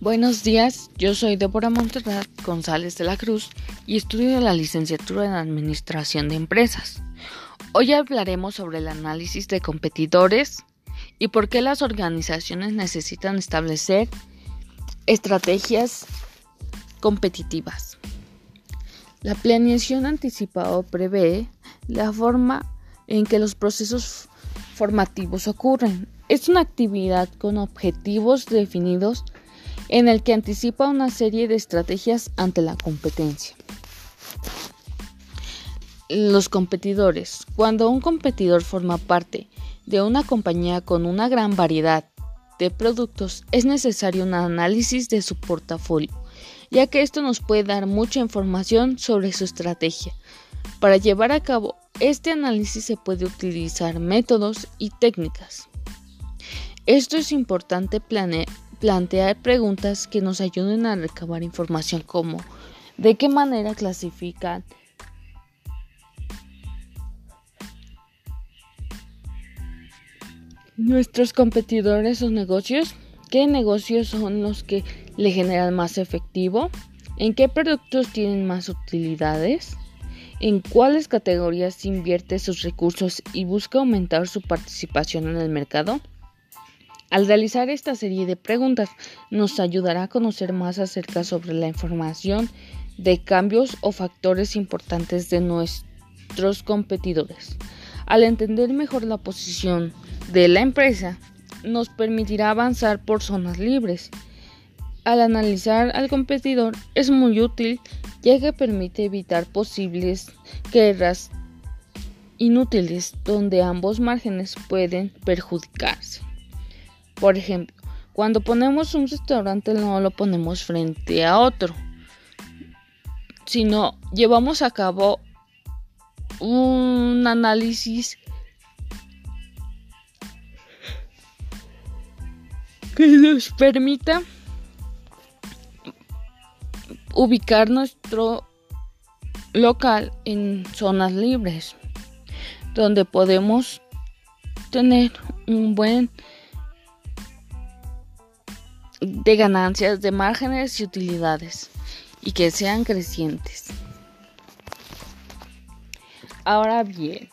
Buenos días, yo soy Débora Montserrat González de la Cruz y estudio la licenciatura en Administración de Empresas. Hoy hablaremos sobre el análisis de competidores y por qué las organizaciones necesitan establecer estrategias competitivas. La planeación anticipada prevé la forma en que los procesos formativos ocurren. Es una actividad con objetivos definidos en el que anticipa una serie de estrategias ante la competencia. Los competidores. Cuando un competidor forma parte de una compañía con una gran variedad de productos, es necesario un análisis de su portafolio, ya que esto nos puede dar mucha información sobre su estrategia. Para llevar a cabo este análisis se puede utilizar métodos y técnicas. Esto es importante planear plantear preguntas que nos ayuden a recabar información como de qué manera clasifican nuestros competidores o negocios, qué negocios son los que le generan más efectivo, en qué productos tienen más utilidades, en cuáles categorías invierte sus recursos y busca aumentar su participación en el mercado. Al realizar esta serie de preguntas nos ayudará a conocer más acerca sobre la información de cambios o factores importantes de nuestros competidores. Al entender mejor la posición de la empresa, nos permitirá avanzar por zonas libres. Al analizar al competidor es muy útil ya que permite evitar posibles guerras inútiles donde ambos márgenes pueden perjudicarse. Por ejemplo, cuando ponemos un restaurante no lo ponemos frente a otro, sino llevamos a cabo un análisis que nos permita ubicar nuestro local en zonas libres donde podemos tener un buen de ganancias de márgenes y utilidades y que sean crecientes. Ahora bien,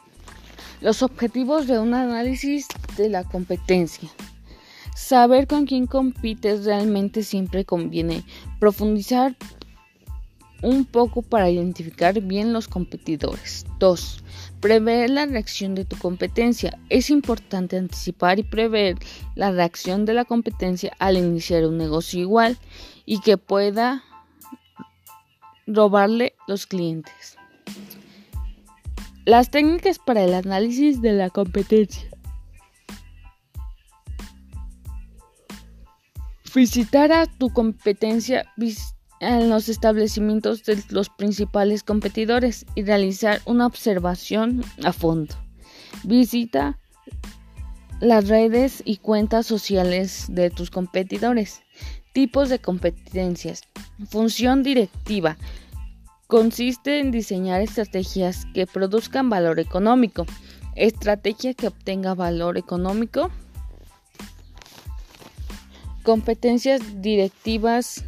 los objetivos de un análisis de la competencia. Saber con quién compites realmente siempre conviene. Profundizar un poco para identificar bien los competidores. 2. Prever la reacción de tu competencia. Es importante anticipar y prever la reacción de la competencia al iniciar un negocio igual y que pueda robarle los clientes. Las técnicas para el análisis de la competencia. Visitar a tu competencia en los establecimientos de los principales competidores y realizar una observación a fondo. Visita las redes y cuentas sociales de tus competidores. Tipos de competencias. Función directiva. Consiste en diseñar estrategias que produzcan valor económico. Estrategia que obtenga valor económico. Competencias directivas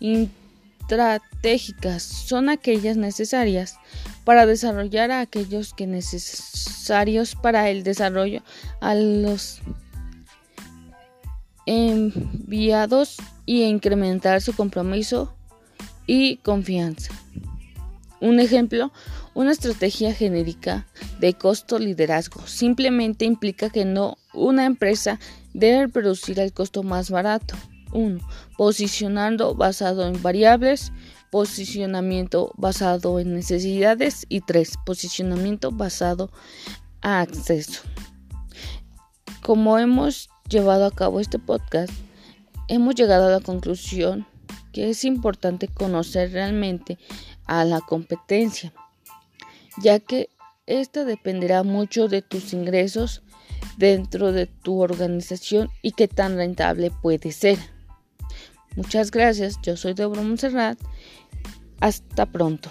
estratégicas son aquellas necesarias para desarrollar a aquellos que necesarios para el desarrollo a los enviados y incrementar su compromiso y confianza. Un ejemplo, una estrategia genérica de costo liderazgo simplemente implica que no una empresa debe producir el costo más barato 1. Posicionando basado en variables. Posicionamiento basado en necesidades. Y 3. Posicionamiento basado a acceso. Como hemos llevado a cabo este podcast, hemos llegado a la conclusión que es importante conocer realmente a la competencia, ya que esta dependerá mucho de tus ingresos dentro de tu organización y qué tan rentable puede ser. Muchas gracias, yo soy Deborah Monserrat. Hasta pronto.